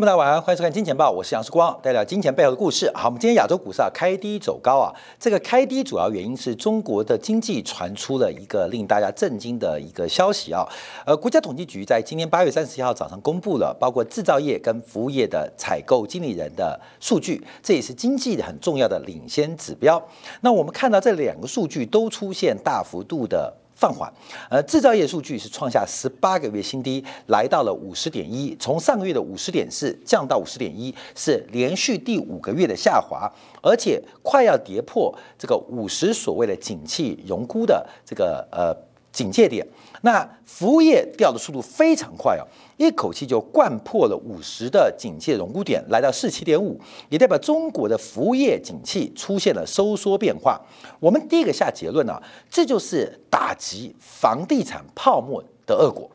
欢迎大家晚安，欢迎收看《金钱报》，我是杨世光，带来金钱背后的故事。好，我们今天亚洲股市啊开低走高啊，这个开低主要原因是中国的经济传出了一个令大家震惊的一个消息啊。呃，国家统计局在今年八月三十一号早上公布了包括制造业跟服务业的采购经理人的数据，这也是经济的很重要的领先指标。那我们看到这两个数据都出现大幅度的。放缓，呃，制造业数据是创下十八个月新低，来到了五十点一，从上个月的五十点四降到五十点一，是连续第五个月的下滑，而且快要跌破这个五十所谓的景气荣枯的这个呃警戒点。那服务业掉的速度非常快哦，一口气就灌破了五十的警戒荣估点，来到四七点五，也代表中国的服务业景气出现了收缩变化。我们第一个下结论呢，这就是打击房地产泡沫的恶果，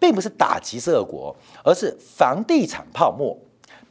并不是打击是恶果，而是房地产泡沫，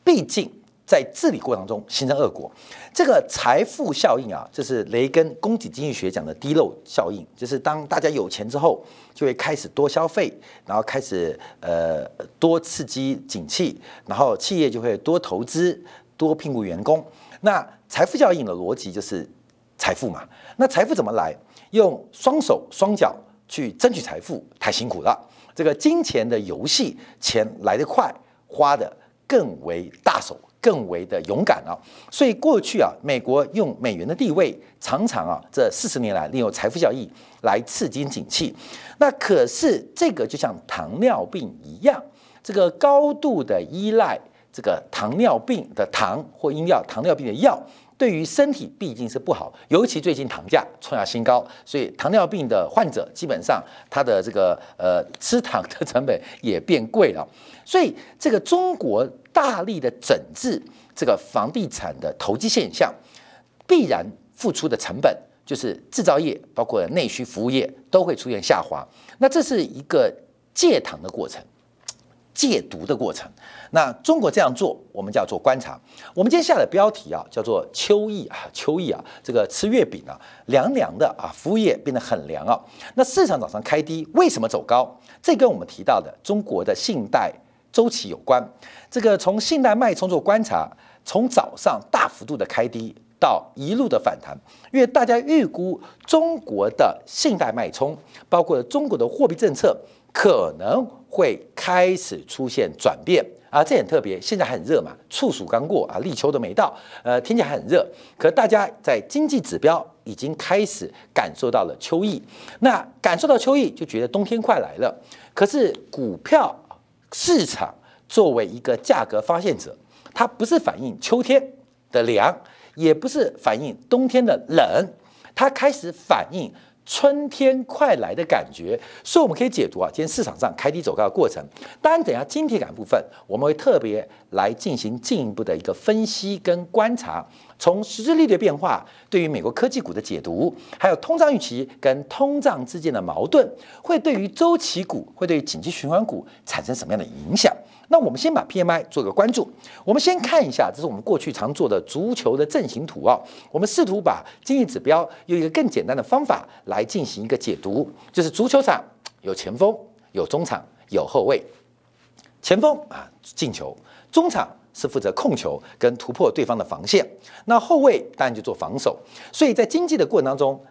毕竟。在治理过程中形成恶果，这个财富效应啊，这是雷根供给经济学讲的低漏效应，就是当大家有钱之后，就会开始多消费，然后开始呃多刺激景气，然后企业就会多投资、多聘雇员工。那财富效应的逻辑就是财富嘛，那财富怎么来？用双手双脚去争取财富太辛苦了，这个金钱的游戏，钱来得快，花的更为大手。更为的勇敢啊！所以过去啊，美国用美元的地位，常常啊，这四十年来利用财富效益来刺激景气。那可是这个就像糖尿病一样，这个高度的依赖这个糖尿病的糖或因药糖尿病的药，对于身体毕竟是不好。尤其最近糖价创下新高，所以糖尿病的患者基本上他的这个呃吃糖的成本也变贵了。所以这个中国。大力的整治这个房地产的投机现象，必然付出的成本就是制造业，包括内需服务业都会出现下滑。那这是一个戒糖的过程，戒毒的过程。那中国这样做，我们叫做观察。我们今天下的标题啊，叫做秋意啊，秋意啊，这个吃月饼啊，凉凉的啊，服务业变得很凉啊。那市场早上开低，为什么走高？这跟我们提到的中国的信贷。周期有关，这个从信贷脉冲做观察，从早上大幅度的开低到一路的反弹，因为大家预估中国的信贷脉冲，包括中国的货币政策可能会开始出现转变啊，这很特别。现在很热嘛，处暑刚过啊，立秋都没到，呃，天气还很热，可大家在经济指标已经开始感受到了秋意，那感受到秋意就觉得冬天快来了，可是股票。市场作为一个价格发现者，它不是反映秋天的凉，也不是反映冬天的冷，它开始反映春天快来的感觉。所以我们可以解读啊，今天市场上开低走高的过程。当然，等下晶体感部分，我们会特别来进行进一步的一个分析跟观察。从实质利率变化对于美国科技股的解读，还有通胀预期跟通胀之间的矛盾，会对于周期股，会对于紧急循环股产生什么样的影响？那我们先把 PMI 做个关注。我们先看一下，这是我们过去常做的足球的阵型图啊。我们试图把经济指标用一个更简单的方法来进行一个解读，就是足球场有前锋、有中场、有后卫。前锋啊，进球；中场。是负责控球跟突破对方的防线，那后卫当然就做防守。所以在经济的过程当中，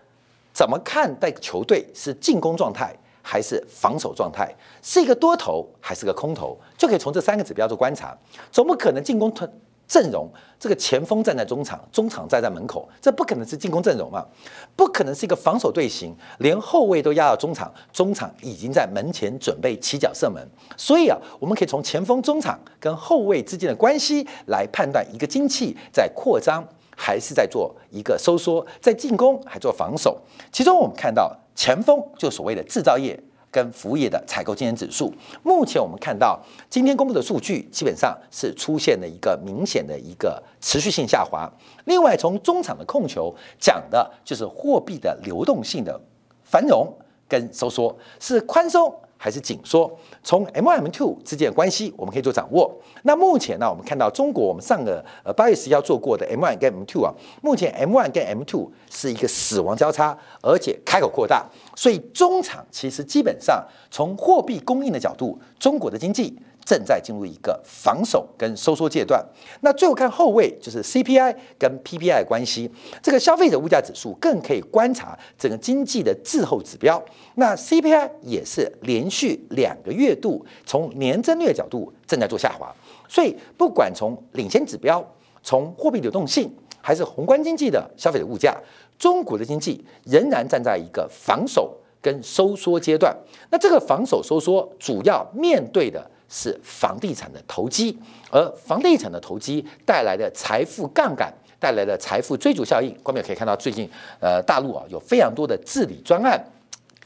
怎么看待球队是进攻状态还是防守状态，是一个多头还是个空头，就可以从这三个指标做观察。总不可能进攻团。阵容，这个前锋站在中场，中场站在门口，这不可能是进攻阵容嘛？不可能是一个防守队形，连后卫都压到中场，中场已经在门前准备起脚射门。所以啊，我们可以从前锋、中场跟后卫之间的关系来判断一个精气在扩张还是在做一个收缩，在进攻还做防守。其中我们看到前锋就所谓的制造业。跟服务业的采购经验指数，目前我们看到今天公布的数据，基本上是出现了一个明显的一个持续性下滑。另外，从中场的控球讲的就是货币的流动性的繁荣跟收缩，是宽松。还是紧缩，从 M M two 之间的关系，我们可以做掌握。那目前呢，我们看到中国，我们上个呃八月十一号做过的 M one 跟 M two 啊，目前 M one 跟 M two 是一个死亡交叉，而且开口扩大，所以中场其实基本上从货币供应的角度，中国的经济正在进入一个防守跟收缩阶段。那最后看后位就是 CPI 跟 PPI 关系，这个消费者物价指数更可以观察整个经济的滞后指标。那 CPI 也是连续两个月度从年增率角度正在做下滑，所以不管从领先指标、从货币流动性还是宏观经济的消费者物价，中国的经济仍然站在一个防守跟收缩阶段。那这个防守收缩主要面对的。是房地产的投机，而房地产的投机带来的财富杠杆带来的财富追逐效应，观众可以看到最近呃大陆啊有非常多的治理专案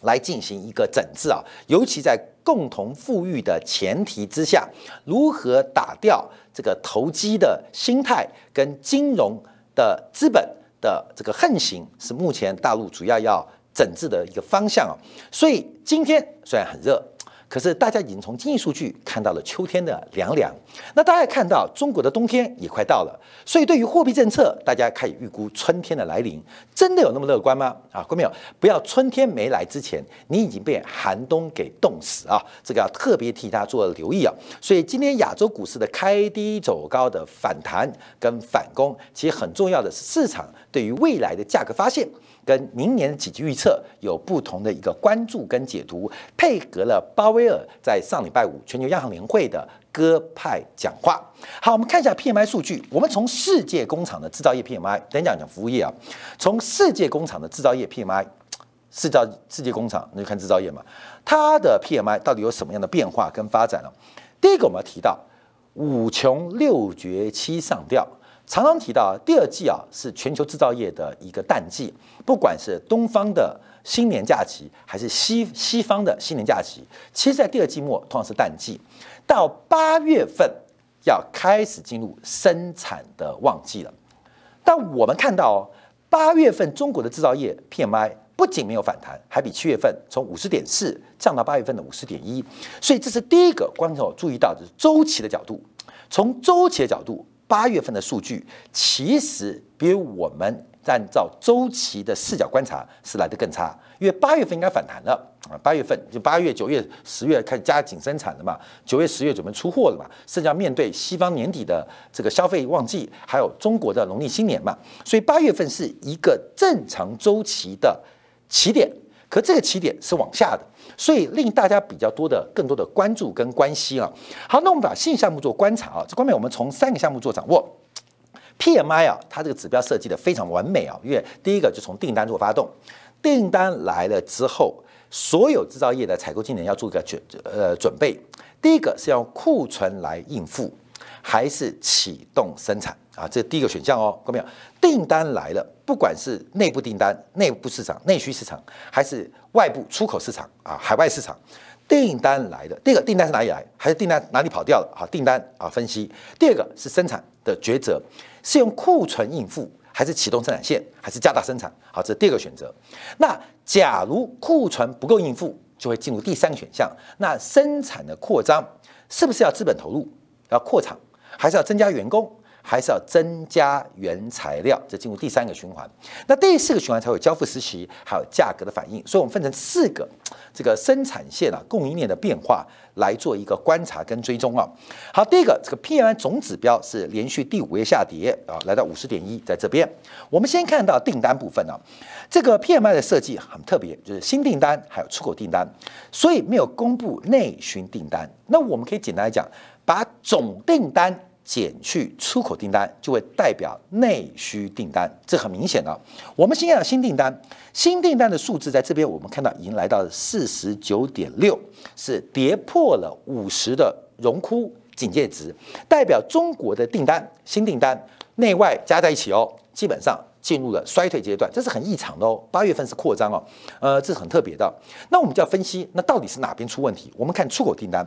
来进行一个整治啊，尤其在共同富裕的前提之下，如何打掉这个投机的心态跟金融的资本的这个横行，是目前大陆主要要整治的一个方向啊。所以今天虽然很热。可是大家已经从经济数据看到了秋天的凉凉，那大家看到中国的冬天也快到了，所以对于货币政策，大家开始预估春天的来临，真的有那么乐观吗？啊，观众朋友，不要春天没来之前，你已经被寒冬给冻死啊！这个要特别替大家做留意啊。所以今天亚洲股市的开低走高的反弹跟反攻，其实很重要的是市场对于未来的价格发现。跟明年的几季预测有不同的一个关注跟解读，配合了鲍威尔在上礼拜五全球央行年会的鸽派讲话。好，我们看一下 PMI 数据。我们从世界工厂的制造业 PMI，等讲讲服务业啊。从世界工厂的制造业 PMI，制造世界工厂，那就看制造业嘛。它的 PMI 到底有什么样的变化跟发展呢？第一个我们要提到五穷六绝七上吊。常常提到第二季啊是全球制造业的一个淡季，不管是东方的新年假期还是西西方的新年假期，其实，在第二季末通常是淡季，到八月份要开始进入生产的旺季了。但我们看到哦，八月份中国的制造业 PMI 不仅没有反弹，还比七月份从五十点四降到八月份的五十点一，所以这是第一个观众注意到的是周期的角度，从周期的角度。八月份的数据其实比我们按照周期的视角观察是来的更差，因为八月份应该反弹了啊，八月份就八月、九月、十月开始加紧生产了嘛，九月、十月准备出货了嘛，甚至要面对西方年底的这个消费旺季，还有中国的农历新年嘛，所以八月份是一个正常周期的起点，可这个起点是往下的。所以令大家比较多的、更多的关注跟关心啊。好，那我们把新项目做观察啊。这方面我们从三个项目做掌握。PMI 啊，它这个指标设计的非常完美啊。因为第一个就从订单做发动，订单来了之后，所有制造业的采购经理要做一个准呃准备。第一个是要库存来应付，还是启动生产啊？这第一个选项哦，各位没有？订单来了，不管是内部订单、内部市场、内需市场，还是外部出口市场啊，海外市场订单来的，第一个订单是哪里来，还是订单哪里跑掉了？好，订单啊分析。第二个是生产的抉择，是用库存应付，还是启动生产线，还是加大生产？好，这是第二个选择。那假如库存不够应付，就会进入第三个选项。那生产的扩张是不是要资本投入，要扩厂，还是要增加员工？还是要增加原材料，这进入第三个循环。那第四个循环才有交付时期，还有价格的反应。所以，我们分成四个这个生产线啊，供应链的变化来做一个观察跟追踪啊。好，第一个这个 PMI 总指标是连续第五个月下跌啊，来到五十点一，在这边。我们先看到订单部分啊，这个 PMI 的设计很特别，就是新订单还有出口订单，所以没有公布内循订单。那我们可以简单来讲，把总订单。减去出口订单，就会代表内需订单，这很明显的。我们先讲新订单，新订单的数字在这边，我们看到已经来到了四十九点六，是跌破了五十的荣枯警戒值，代表中国的订单新订单内外加在一起哦，基本上。进入了衰退阶段，这是很异常的哦。八月份是扩张哦，呃，这是很特别的。那我们就要分析，那到底是哪边出问题？我们看出口订单，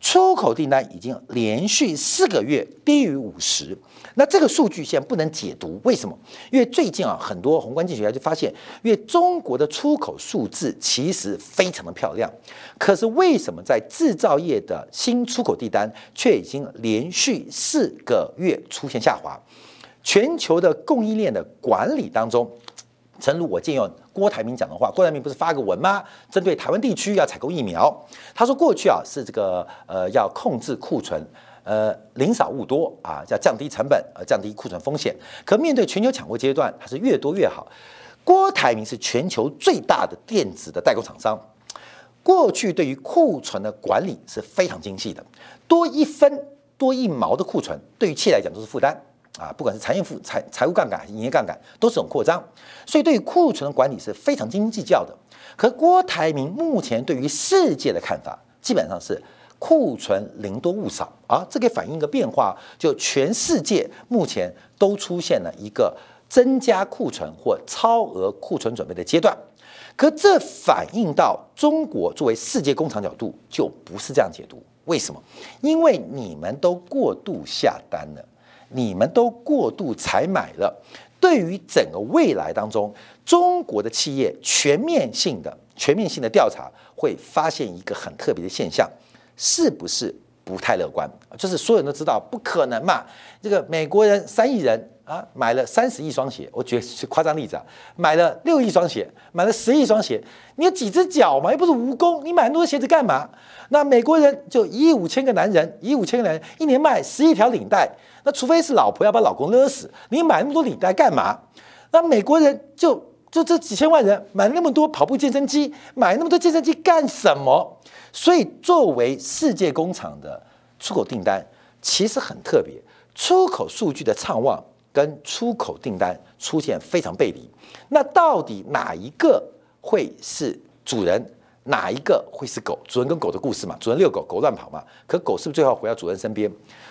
出口订单已经连续四个月低于五十。那这个数据现在不能解读，为什么？因为最近啊，很多宏观经济学家就发现，因为中国的出口数字其实非常的漂亮，可是为什么在制造业的新出口订单却已经连续四个月出现下滑？全球的供应链的管理当中，诚如我借用郭台铭讲的话，郭台铭不是发个文吗？针对台湾地区要采购疫苗，他说过去啊是这个呃要控制库存，呃零少物多啊，要降低成本，呃降低库存风险。可面对全球抢货阶段，它是越多越好。郭台铭是全球最大的电子的代工厂商，过去对于库存的管理是非常精细的，多一分多一毛的库存，对于企业来讲都是负担。啊，不管是产业负财财务杠杆还是营业杠杆，都是种扩张，所以对于库存的管理是非常斤斤计较的。可郭台铭目前对于世界的看法，基本上是库存零多物少啊，这个反映一个变化，就全世界目前都出现了一个增加库存或超额库存准备的阶段。可这反映到中国作为世界工厂角度，就不是这样解读。为什么？因为你们都过度下单了。你们都过度采买了，对于整个未来当中，中国的企业全面性的、全面性的调查会发现一个很特别的现象，是不是不太乐观？就是所有人都知道不可能嘛，这个美国人三亿人啊，买了三十亿双鞋，我举是夸张例子啊，买了六亿双鞋，买了十亿双鞋，你有几只脚嘛？又不是蜈蚣，你买那么多鞋子干嘛？那美国人就一亿五千个男人，一亿五千个男人一年卖十亿条领带。那除非是老婆要把老公勒死，你买那么多领带干嘛？那美国人就就这几千万人买那么多跑步健身机，买那么多健身机干什么？所以作为世界工厂的出口订单，其实很特别，出口数据的畅旺跟出口订单出现非常背离。那到底哪一个会是主人？哪一个会是狗？主人跟狗的故事嘛？主人遛狗，狗乱跑嘛？可狗是不是最后回到主人身边？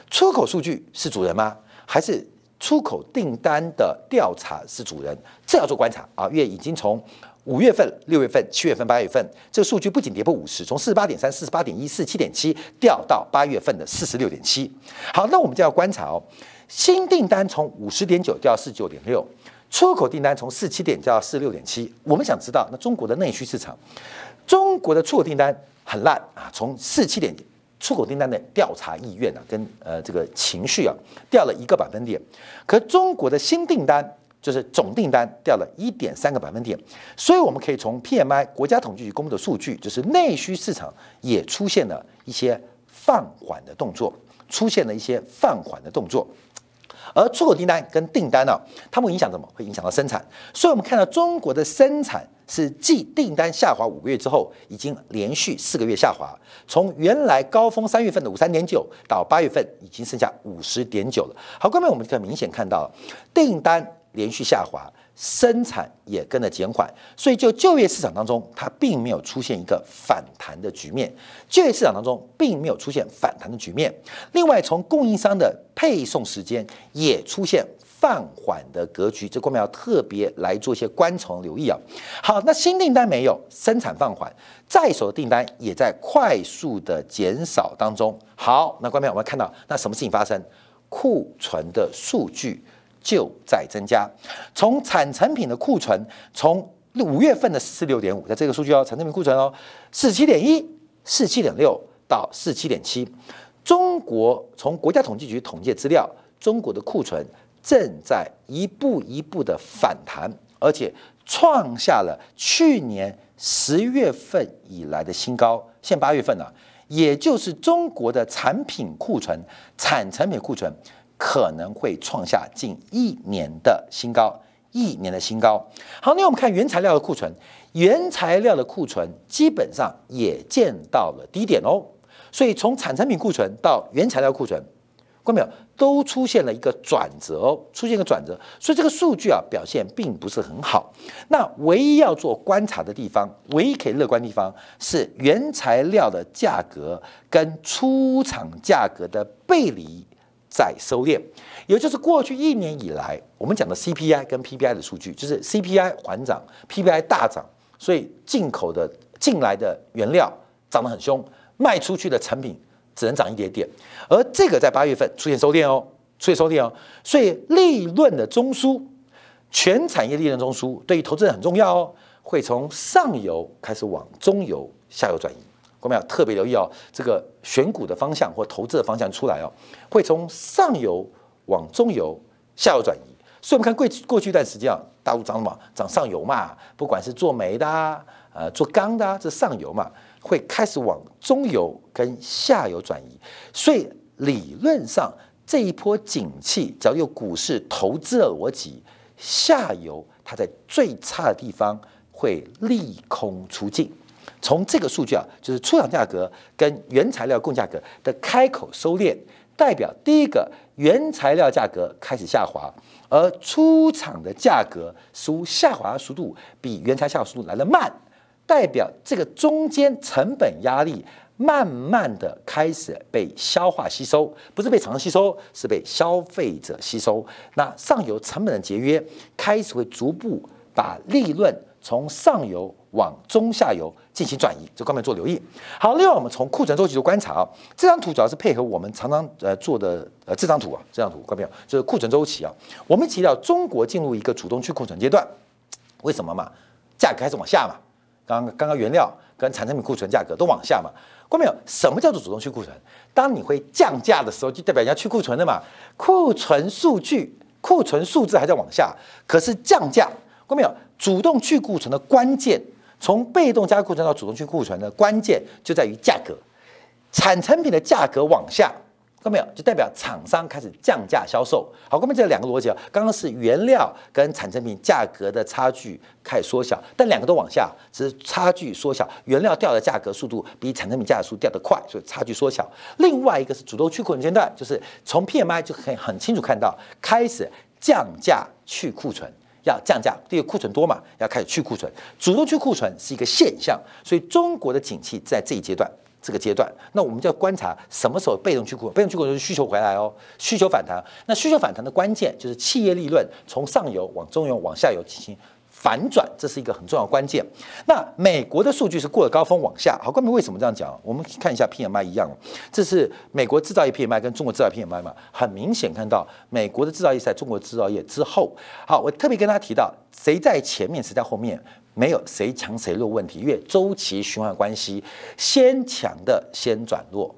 出口数据是主人吗？还是出口订单的调查是主人？这要做观察啊！因为已经从五月份、六月份、七月份、八月份，这个数据不仅跌破五十，从四十八点三、四十八点一、四十七点七掉到八月份的四十六点七。好，那我们就要观察哦，新订单从五十点九掉到四十九点六，出口订单从四七点掉到四十六点七。我们想知道，那中国的内需市场？中国的出口订单很烂啊，从四七点出口订单的调查意愿啊，跟呃这个情绪啊掉了一个百分点，可中国的新订单就是总订单掉了一点三个百分点，所以我们可以从 PMI 国家统计局公布的数据，就是内需市场也出现了一些放缓的动作，出现了一些放缓的动作。而出口订单跟订单呢，它们影响什么？会影响到生产。所以，我们看到中国的生产是继订单下滑五个月之后，已经连续四个月下滑。从原来高峰三月份的五三点九，到八月份已经剩下五十点九了。好，各位，我们可以明显看到订单连续下滑。生产也跟着减缓，所以就就业市场当中，它并没有出现一个反弹的局面。就业市场当中并没有出现反弹的局面。另外，从供应商的配送时间也出现放缓的格局，这方面要特别来做一些观察留意啊。好，那新订单没有，生产放缓，在手的订单也在快速的减少当中。好，那关面我们看到，那什么事情发生？库存的数据。就在增加，从产成品的库存，从五月份的四六点五，在这个数据哦，产成品库存哦，四七点一、四七点六到四七点七。中国从国家统计局统计资料，中国的库存正在一步一步的反弹，而且创下了去年十月份以来的新高。现八月份呢，也就是中国的产品库存、产成品库存。可能会创下近一年的新高，一年的新高。好，那我们看原材料的库存，原材料的库存基本上也见到了低点哦。所以从产成品库存到原材料库存，看没有，都出现了一个转折哦，出现一个转折。所以这个数据啊表现并不是很好。那唯一要做观察的地方，唯一可以乐观的地方是原材料的价格跟出厂价格的背离。在收敛，也就是过去一年以来，我们讲的 CPI 跟 PPI 的数据，就是 CPI 缓涨，PPI 大涨，所以进口的进来的原料涨得很凶，卖出去的成品只能涨一点点，而这个在八月份出现收敛哦，出现收敛哦，所以利润的中枢，全产业利润中枢对于投资人很重要哦，会从上游开始往中游、下游转移。我们要特别留意哦，这个选股的方向或投资的方向出来哦，会从上游往中游、下游转移。所以，我们看过过去一段时间啊，大陆涨什么？涨上游嘛，不管是做煤的，啊呃，做钢的，这上游嘛，会开始往中游跟下游转移。所以理论上这一波景气，只要有股市投资的逻辑，下游它在最差的地方会利空出尽。从这个数据啊，就是出厂价格跟原材料供价格的开口收敛，代表第一个原材料价格开始下滑，而出厂的价格似乎下滑速度比原材料速度来得慢，代表这个中间成本压力慢慢的开始被消化吸收，不是被厂商吸收，是被消费者吸收。那上游成本的节约开始会逐步把利润从上游。往中下游进行转移，这方面做留意。好，另外我们从库存周期的观察啊，这张图主要是配合我们常常呃做的呃这张图啊，这张图看到没有？就是库存周期啊。我们提到中国进入一个主动去库存阶段，为什么嘛？价格开始往下嘛。刚刚刚原料跟产成品库存价格都往下嘛。看到没有？什么叫做主动去库存？当你会降价的时候，就代表人家去库存的嘛。库存数据、库存数字还在往下，可是降价，看到没有？主动去库存的关键。从被动加库存到主动去库存的关键就在于价格，产成品的价格往下，看到没有？就代表厂商开始降价销售。好，后面这两个逻辑啊，刚刚是原料跟产成品价格的差距开始缩小，但两个都往下，只是差距缩小，原料掉的价格速度比产成品价格速度掉得快，所以差距缩小。另外一个是主动去库存阶段，就是从 PMI 就可以很清楚看到开始降价去库存。要降价，第一个库存多嘛，要开始去库存，主动去库存是一个现象，所以中国的景气在这一阶段，这个阶段，那我们就要观察什么时候被动去库，被动去库存是需求回来哦，需求反弹，那需求反弹的关键就是企业利润从上游往中游往下游进行。反转，这是一个很重要关键。那美国的数据是过了高峰往下，好，关明为什么这样讲？我们看一下 PMI 一样，这是美国制造业 PMI 跟中国制造业 PMI 嘛？很明显看到美国的制造业在中国制造业之后。好，我特别跟大家提到，谁在前面，谁在后面，没有谁强谁弱问题，因为周期循环关系，先强的先转弱。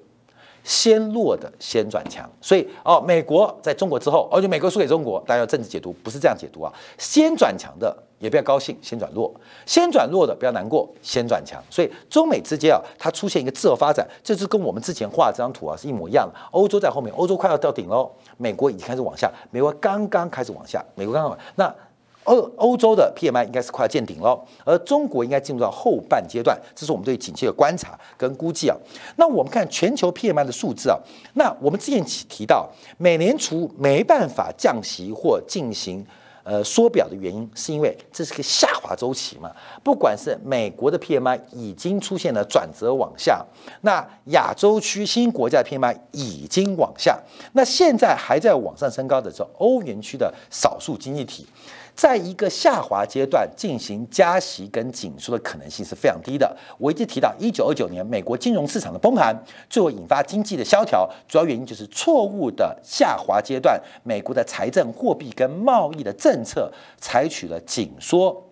先弱的先转强，所以哦，美国在中国之后，而且美国输给中国，大家要政治解读，不是这样解读啊。先转强的也不要高兴，先转弱；先转弱的不要难过，先转强。所以中美之间啊，它出现一个自由发展，这是跟我们之前画这张图啊是一模一样的。欧洲在后面，欧洲快要到顶喽，美国已经开始往下，美国刚刚开始往下，美国刚刚那。欧欧洲的 PMI 应该是快要见顶了，而中国应该进入到后半阶段，这是我们对景气的观察跟估计啊。那我们看全球 PMI 的数字啊，那我们之前提提到，美联储没办法降息或进行呃缩表的原因，是因为这是个下滑周期嘛。不管是美国的 PMI 已经出现了转折往下，那亚洲区新国家的 PMI 已经往下，那现在还在往上升高的时候，欧元区的少数经济体。在一个下滑阶段进行加息跟紧缩的可能性是非常低的。我一直提到，一九二九年美国金融市场的崩盘，最后引发经济的萧条，主要原因就是错误的下滑阶段，美国的财政、货币跟贸易的政策采取了紧缩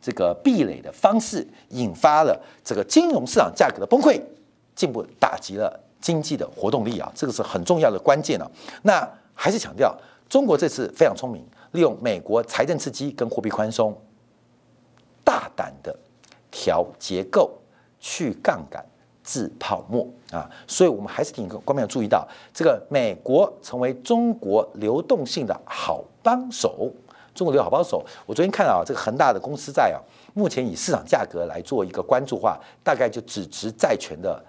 这个壁垒的方式，引发了这个金融市场价格的崩溃，进一步打击了经济的活动力啊，这个是很重要的关键啊。那还是强调，中国这次非常聪明。利用美国财政刺激跟货币宽松，大胆的调结构、去杠杆、治泡沫啊！所以，我们还是挺观众要注意到，这个美国成为中国流动性的好帮手。中国流好帮手，我昨天看到这个恒大的公司债啊，目前以市场价格来做一个关注话，大概就只值债权的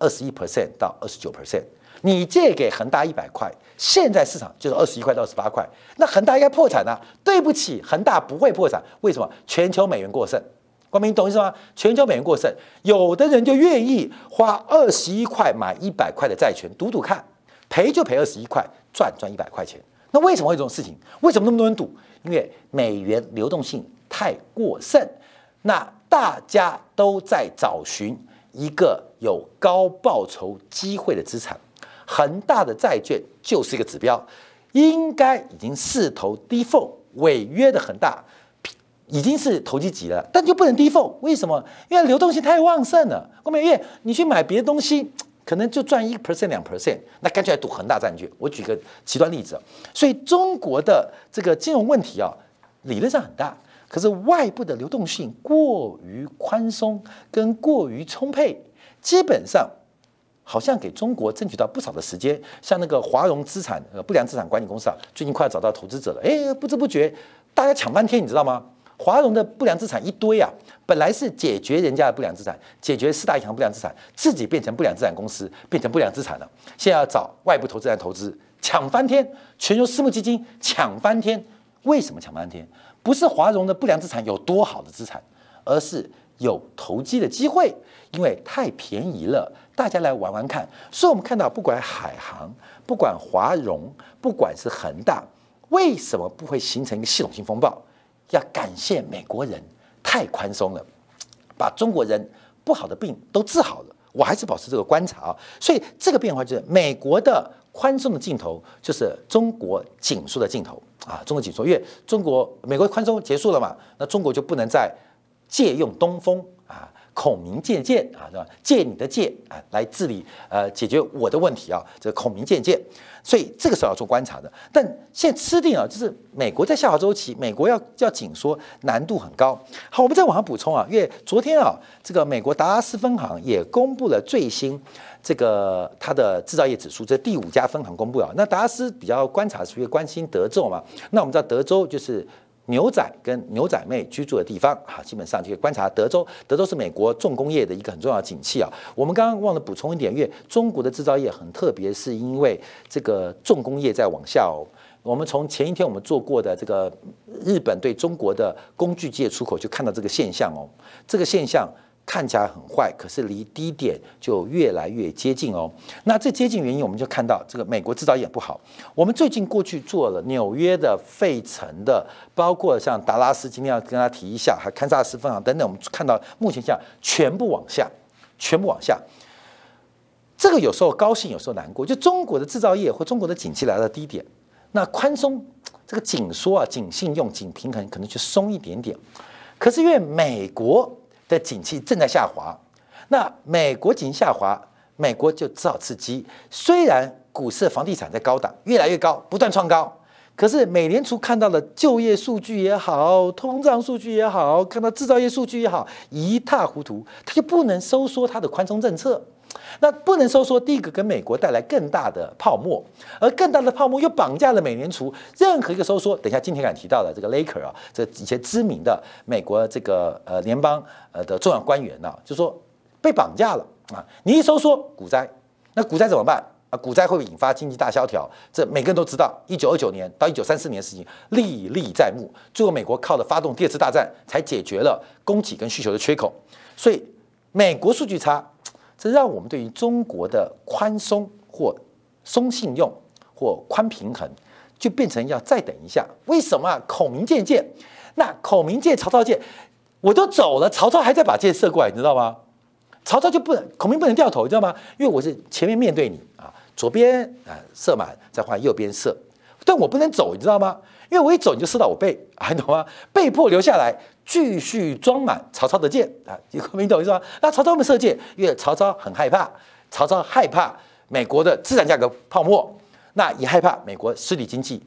二十一 percent 到二十九 percent。你借给恒大一百块，现在市场就是二十一块到二十八块，那恒大应该破产啊？对不起，恒大不会破产，为什么？全球美元过剩，光明，你懂意思吗？全球美元过剩，有的人就愿意花二十一块买一百块的债权，赌赌看，赔就赔二十一块，赚赚一百块钱。那为什么会这种事情？为什么那么多人赌？因为美元流动性太过剩，那大家都在找寻一个有高报酬机会的资产。恒大的债券就是一个指标，应该已经四投低缝违约的恒大，已经是投机级了，但就不能低缝，为什么？因为流动性太旺盛了。后面因为你去买别的东西，可能就赚一 percent 两 percent，那干脆来赌恒大债券。我举个极端例子，所以中国的这个金融问题啊，理论上很大，可是外部的流动性过于宽松跟过于充沛，基本上好像给中国争取到不少的时间。像那个华融资产呃不良资产管理公司啊，最近快要找到投资者了，哎，不知不觉大家抢半天，你知道吗？华融的不良资产一堆啊，本来是解决人家的不良资产，解决四大银行不良资产，自己变成不良资产公司，变成不良资产了。现在要找外部投资人投资，抢翻天，全球私募基金抢翻天。为什么抢翻天？不是华融的不良资产有多好的资产，而是有投机的机会，因为太便宜了，大家来玩玩看。所以我们看到，不管海航，不管华融，不管是恒大，为什么不会形成一个系统性风暴？要感谢美国人太宽松了，把中国人不好的病都治好了。我还是保持这个观察啊，所以这个变化就是美国的宽松的镜头，就是中国紧缩的镜头啊。中国紧缩，因为中国美国宽松结束了嘛，那中国就不能再借用东风啊。孔明借箭啊，是吧？借你的箭啊，来治理呃，解决我的问题啊。这孔明借箭，所以这个时候要做观察的。但现在吃定啊，就是美国在下滑周期，美国要要紧缩难度很高。好，我们再往上补充啊，因为昨天啊，这个美国达拉斯分行也公布了最新这个它的制造业指数，这第五家分行公布了。那达拉斯比较观察是因为关心德州嘛？那我们知道德州就是。牛仔跟牛仔妹居住的地方，哈，基本上就可以观察德州。德州是美国重工业的一个很重要的景气啊。我们刚刚忘了补充一点，因为中国的制造业很特别，是因为这个重工业在往下哦。我们从前一天我们做过的这个日本对中国的工具界出口，就看到这个现象哦。这个现象。看起来很坏，可是离低点就越来越接近哦。那这接近原因，我们就看到这个美国制造业不好。我们最近过去做了纽约的、费城的，包括像达拉斯，今天要跟大家提一下，还堪萨斯分行等等，我们看到目前下全部往下，全部往下。这个有时候高兴，有时候难过。就中国的制造业或中国的景气来到低点，那宽松这个紧缩啊、紧信用、紧平衡可能就松一点点。可是因为美国。的景气正在下滑，那美国景气下滑，美国就只好刺激。虽然股市、房地产在高档，越来越高，不断创高，可是美联储看到了就业数据也好，通胀数据也好，看到制造业数据也好，一塌糊涂，它就不能收缩它的宽松政策。那不能收缩，第一个跟美国带来更大的泡沫，而更大的泡沫又绑架了美联储。任何一个收缩，等一下今天敢提到的这个 Laker 啊，这一些知名的美国这个呃联邦呃的重要官员呢，就说被绑架了啊！你一收缩股灾，那股灾怎么办啊？股灾会不会引发经济大萧条？这每个人都知道，一九二九年到一九三四年的事情历历在目。最后美国靠着发动第二次大战，才解决了供给跟需求的缺口。所以美国数据差。这让我们对于中国的宽松或松信用或宽平衡，就变成要再等一下。为什么？孔明借箭，那孔明借曹操箭，我都走了，曹操还在把箭射过来，你知道吗？曹操就不能，孔明不能掉头，你知道吗？因为我是前面面对你啊，左边啊射满，再换右边射，但我不能走，你知道吗？因为我一走你就射到我背，还懂吗？被迫留下来。继续装满曹操的箭啊！你明懂意思吗？那曹操没射箭，因为曹操很害怕，曹操害怕美国的资产价格泡沫，那也害怕美国实体经济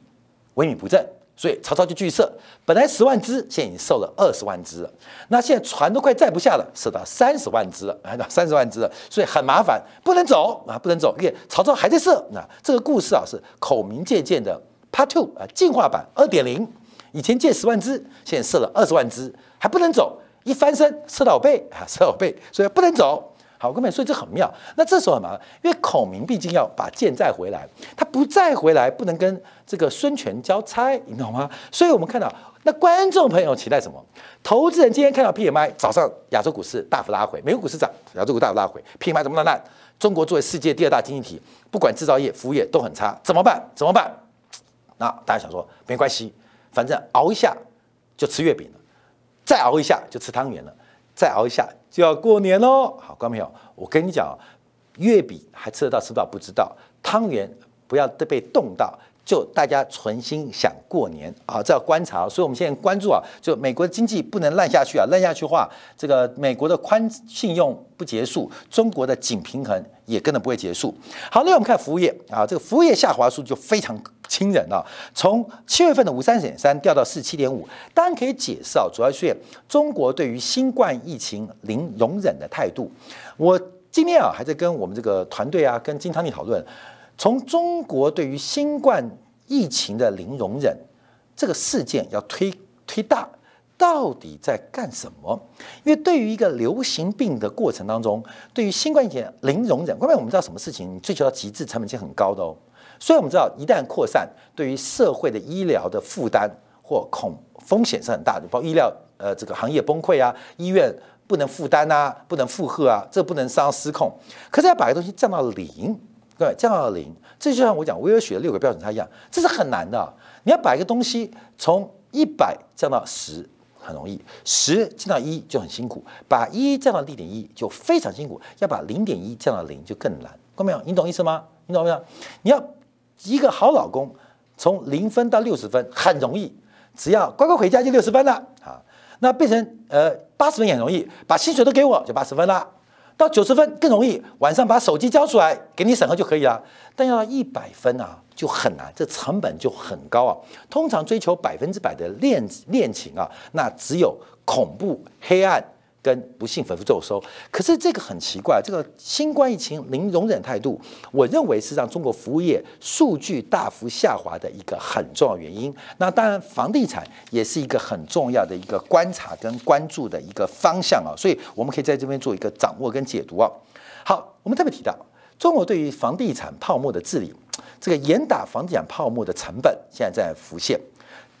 萎靡不振，所以曹操就继续射。本来十万只，现在已经射了二十万只了。那现在船都快载不下了，射到三十万只了，啊，三十万只了，所以很麻烦，不能走啊，不能走，因为曹操还在射。那这个故事啊，是孔明借箭的 Part Two 啊，进化版二点零。以前借十万只，现在射了二十万只，还不能走，一翻身射到背啊，射到背，所以不能走。好，各位，所以这很妙。那这时候很麻烦，因为孔明毕竟要把剑再回来，他不再回来，不能跟这个孙权交差，你懂吗？所以我们看到，那观众朋友期待什么？投资人今天看到 P M I 早上亚洲股市大幅拉回，美国股市涨，亚洲股大幅拉回，P M I 怎么那么烂？中国作为世界第二大经济体，不管制造业、服务业都很差，怎么办？怎么办？那大家想说，没关系。反正熬一下就吃月饼了，再熬一下就吃汤圆了，再熬一下就要过年喽。好，观众朋友，我跟你讲，月饼还吃得到吃不到不知道，汤圆不要被冻到，就大家存心想过年啊，这要观察。所以我们现在关注啊，就美国的经济不能烂下去啊，烂下去的话，这个美国的宽信用不结束，中国的紧平衡也跟着不会结束。好，那我们看服务业啊，这个服务业下滑数就非常惊人啊，从七月份的五三点三掉到四七点五，当然可以解释啊，主要是中国对于新冠疫情零容忍的态度。我今天啊，还在跟我们这个团队啊，跟金汤力讨论。从中国对于新冠疫情的零容忍这个事件要推推大，到底在干什么？因为对于一个流行病的过程当中，对于新冠疫情零容忍，关键我们知道什么事情追求到极致，成本是很高的哦。所以我们知道，一旦扩散，对于社会的医疗的负担或恐风险是很大的，包括医疗呃这个行业崩溃啊，医院不能负担啊，不能负荷啊，这不能上失控。可是要把个东西降到零。对，降到零，这就像我讲威尔雪的六个标准差一样，这是很难的。你要把一个东西从一百降到十很容易，十降到一就很辛苦，把一降到零点一就非常辛苦，要把零点一降到零就更难。看到没有？你懂意思吗？你懂没有？你要一个好老公从零分到六十分很容易，只要乖乖回家就六十分了啊。那变成呃八十分也很容易，把薪水都给我就八十分了。到九十分更容易，晚上把手机交出来给你审核就可以了。但要一百分啊，就很难，这成本就很高啊。通常追求百分之百的恋恋情啊，那只有恐怖黑暗。跟不幸反复骤收，可是这个很奇怪，这个新冠疫情零容忍态度，我认为是让中国服务业数据大幅下滑的一个很重要原因。那当然，房地产也是一个很重要的一个观察跟关注的一个方向啊，所以我们可以在这边做一个掌握跟解读啊。好，我们特别提到，中国对于房地产泡沫的治理，这个严打房地产泡沫的成本现在在浮现。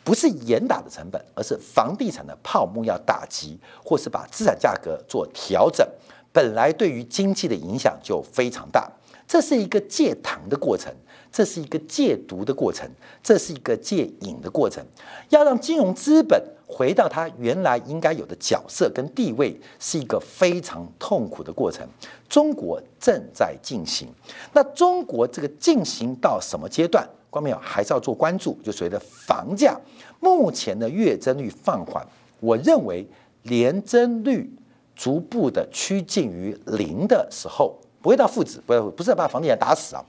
不是严打的成本，而是房地产的泡沫要打击，或是把资产价格做调整，本来对于经济的影响就非常大。这是一个戒糖的过程，这是一个戒毒的过程，这是一个戒瘾的过程。要让金融资本回到它原来应该有的角色跟地位，是一个非常痛苦的过程。中国正在进行，那中国这个进行到什么阶段？关没有，还是要做关注。就所谓的房价，目前的月增率放缓，我认为年增率逐步的趋近于零的时候，不会到负值，不要不是要把房地产打死啊，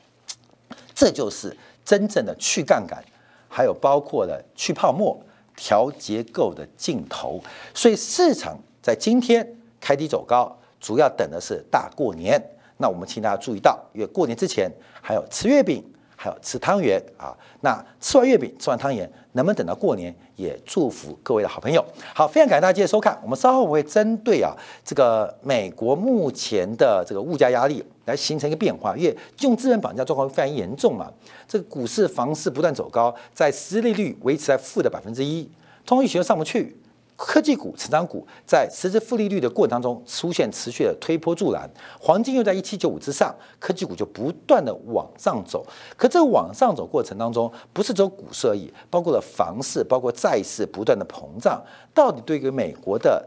这就是真正的去杠杆，还有包括了去泡沫、调结构的尽头。所以市场在今天开低走高，主要等的是大过年。那我们请大家注意到，因为过年之前还有吃月饼。还有吃汤圆啊，那吃完月饼，吃完汤圆，能不能等到过年？也祝福各位的好朋友。好，非常感谢大家继续收看。我们稍后我会针对啊这个美国目前的这个物价压力来形成一个变化，因为用资本绑架状况非常严重嘛。这个股市、房市不断走高，在实际利率维持在负的百分之一，通胀又上不去。科技股、成长股在实质负利率的过程当中出现持续的推波助澜，黄金又在一七九五之上，科技股就不断的往上走。可这往上走过程当中，不是只有股市而已，包括了房市、包括债市不断的膨胀，到底对于美国的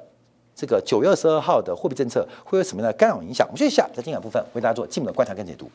这个九月二十二号的货币政策会有什么样的干扰影响？我们接下来在进展部分为大家做进一步的观察跟解读。